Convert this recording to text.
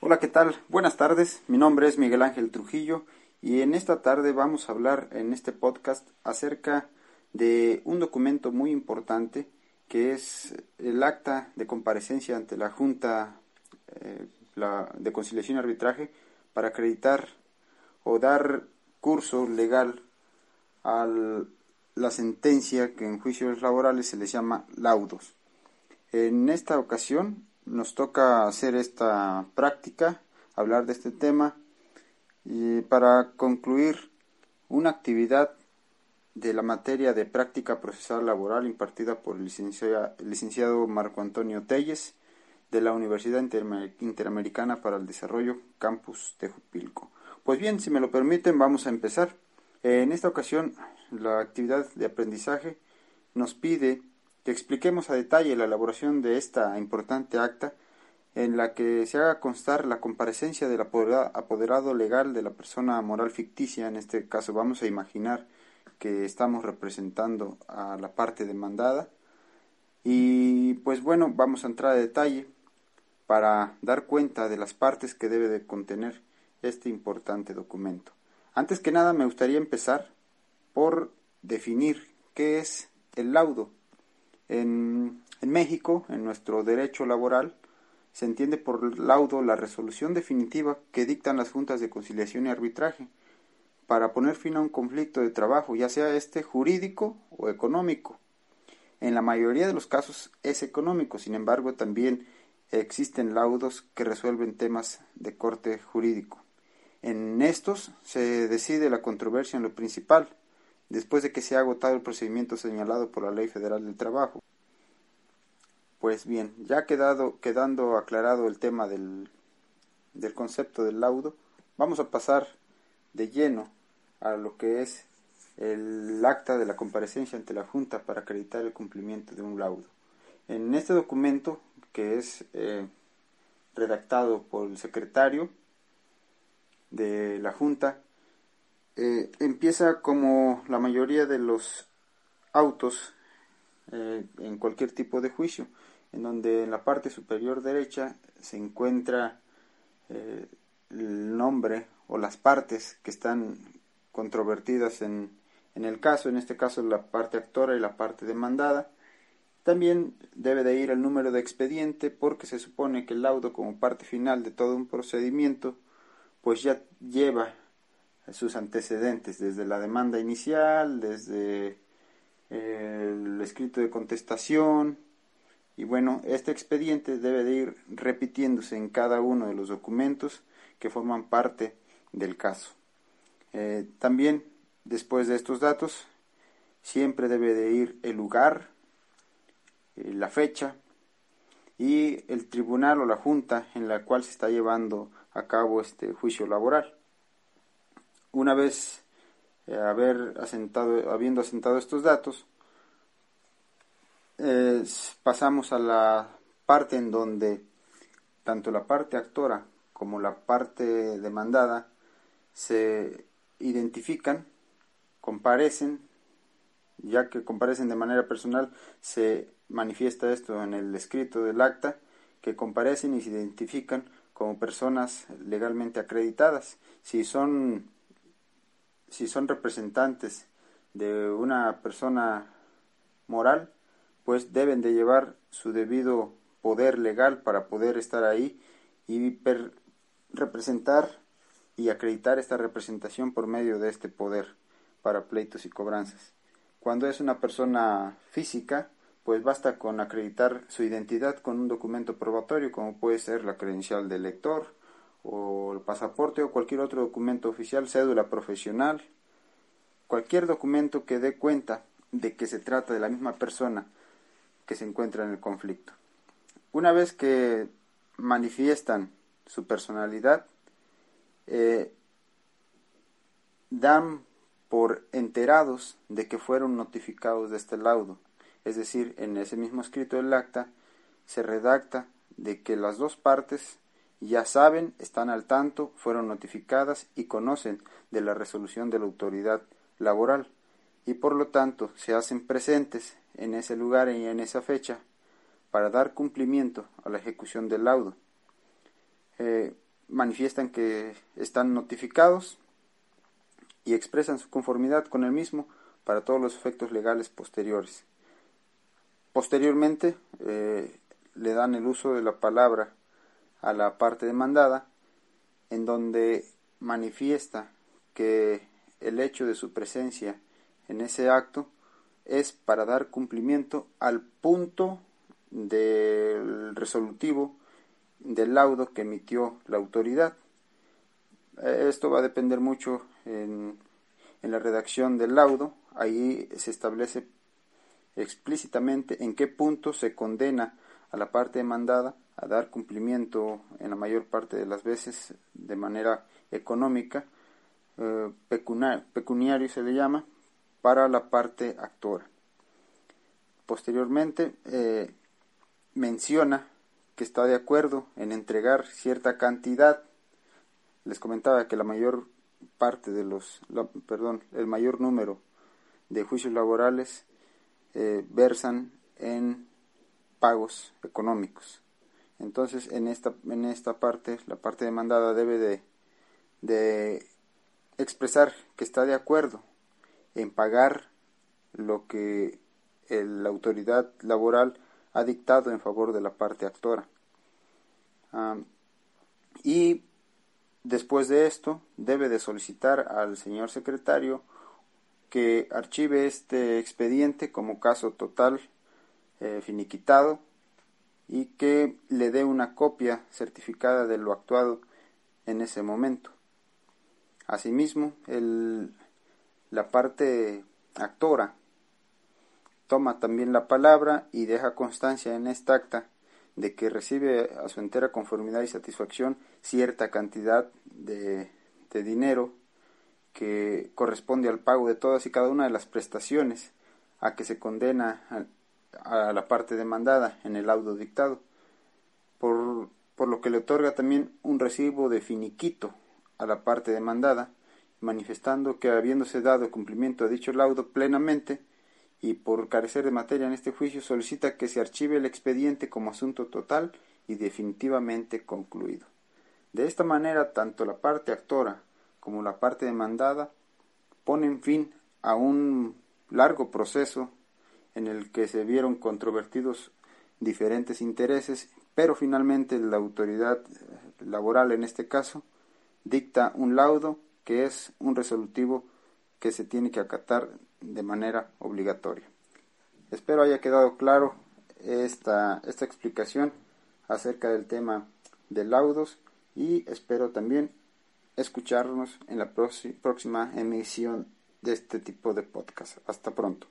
Hola, ¿qué tal? Buenas tardes. Mi nombre es Miguel Ángel Trujillo y en esta tarde vamos a hablar en este podcast acerca de un documento muy importante que es el acta de comparecencia ante la Junta eh, de Conciliación y Arbitraje para acreditar o dar curso legal a la sentencia que en juicios laborales se les llama laudos. En esta ocasión nos toca hacer esta práctica, hablar de este tema y para concluir una actividad de la materia de práctica procesal laboral impartida por el licenciado, Marco Antonio Telles de la Universidad Interamericana para el Desarrollo Campus Tejupilco. Pues bien, si me lo permiten, vamos a empezar. En esta ocasión, la actividad de aprendizaje nos pide que expliquemos a detalle la elaboración de esta importante acta en la que se haga constar la comparecencia del apoderado legal de la persona moral ficticia, en este caso vamos a imaginar que estamos representando a la parte demandada y pues bueno, vamos a entrar a detalle para dar cuenta de las partes que debe de contener este importante documento. Antes que nada me gustaría empezar por definir qué es el laudo en, México, en nuestro derecho laboral, se entiende por laudo la resolución definitiva que dictan las juntas de conciliación y arbitraje para poner fin a un conflicto de trabajo, ya sea este jurídico o económico. En la mayoría de los casos es económico, sin embargo también existen laudos que resuelven temas de corte jurídico. En estos se decide la controversia en lo principal, después de que se ha agotado el procedimiento señalado por la Ley Federal del Trabajo. Pues bien, ya quedado, quedando aclarado el tema del, del concepto del laudo, vamos a pasar de lleno a lo que es el acta de la comparecencia ante la Junta para acreditar el cumplimiento de un laudo. En este documento, que es eh, redactado por el secretario de la Junta, eh, empieza como la mayoría de los autos eh, en cualquier tipo de juicio, en donde en la parte superior derecha se encuentra eh, el nombre o las partes que están controvertidas en, en el caso, en este caso la parte actora y la parte demandada. También debe de ir el número de expediente porque se supone que el laudo como parte final de todo un procedimiento pues ya lleva sus antecedentes, desde la demanda inicial, desde el escrito de contestación, y bueno, este expediente debe de ir repitiéndose en cada uno de los documentos que forman parte del caso. Eh, también, después de estos datos, siempre debe de ir el lugar, eh, la fecha y el tribunal o la junta en la cual se está llevando a cabo este juicio laboral. Una vez eh, haber asentado, habiendo asentado estos datos, pasamos a la parte en donde tanto la parte actora como la parte demandada se identifican, comparecen, ya que comparecen de manera personal, se manifiesta esto en el escrito del acta, que comparecen y se identifican como personas legalmente acreditadas. Si son si son representantes de una persona moral, pues deben de llevar su debido poder legal para poder estar ahí y representar y acreditar esta representación por medio de este poder para pleitos y cobranzas. Cuando es una persona física, pues basta con acreditar su identidad con un documento probatorio, como puede ser la credencial del lector, o el pasaporte, o cualquier otro documento oficial, cédula profesional, cualquier documento que dé cuenta de que se trata de la misma persona que se encuentra en el conflicto. Una vez que manifiestan su personalidad, eh, dan por enterados de que fueron notificados de este laudo. Es decir, en ese mismo escrito del acta se redacta de que las dos partes ya saben, están al tanto, fueron notificadas y conocen de la resolución de la autoridad laboral y por lo tanto se hacen presentes en ese lugar y en esa fecha para dar cumplimiento a la ejecución del laudo. Eh, manifiestan que están notificados y expresan su conformidad con el mismo para todos los efectos legales posteriores. Posteriormente eh, le dan el uso de la palabra a la parte demandada, en donde manifiesta que el hecho de su presencia en ese acto es para dar cumplimiento al punto del resolutivo del laudo que emitió la autoridad. Esto va a depender mucho en, en la redacción del laudo. Ahí se establece explícitamente en qué punto se condena a la parte demandada a dar cumplimiento en la mayor parte de las veces de manera económica, eh, pecuniario se le llama, para la parte actora. Posteriormente eh, menciona que está de acuerdo en entregar cierta cantidad. Les comentaba que la mayor parte de los, perdón, el mayor número de juicios laborales eh, versan en pagos económicos. Entonces, en esta, en esta parte, la parte demandada debe de, de expresar que está de acuerdo en pagar lo que la autoridad laboral ha dictado en favor de la parte actora. y después de esto, debe de solicitar al señor secretario que archive este expediente como caso total eh, finiquitado y que le dé una copia certificada de lo actuado en ese momento. Asimismo, el, la parte actora toma también la palabra y deja constancia en esta acta de que recibe a su entera conformidad y satisfacción cierta cantidad de, de dinero que corresponde al pago de todas y cada una de las prestaciones a que se condena a la parte demandada en el laudo dictado, por, por lo que le otorga también un recibo de finiquito a la parte demandada, manifestando que habiéndose dado cumplimiento a dicho laudo plenamente y por carecer de materia en este juicio solicita que se archive el expediente como asunto total y definitivamente concluido. De esta manera, tanto la parte actora como la parte demandada ponen fin a un largo proceso en el que se vieron controvertidos diferentes intereses, pero finalmente la autoridad laboral en este caso dicta un laudo que es un resolutivo que se tiene que acatar de manera obligatoria. Espero haya quedado claro esta, esta explicación acerca del tema de laudos y espero también escucharnos en la próxima emisión de este tipo de podcast. Hasta pronto.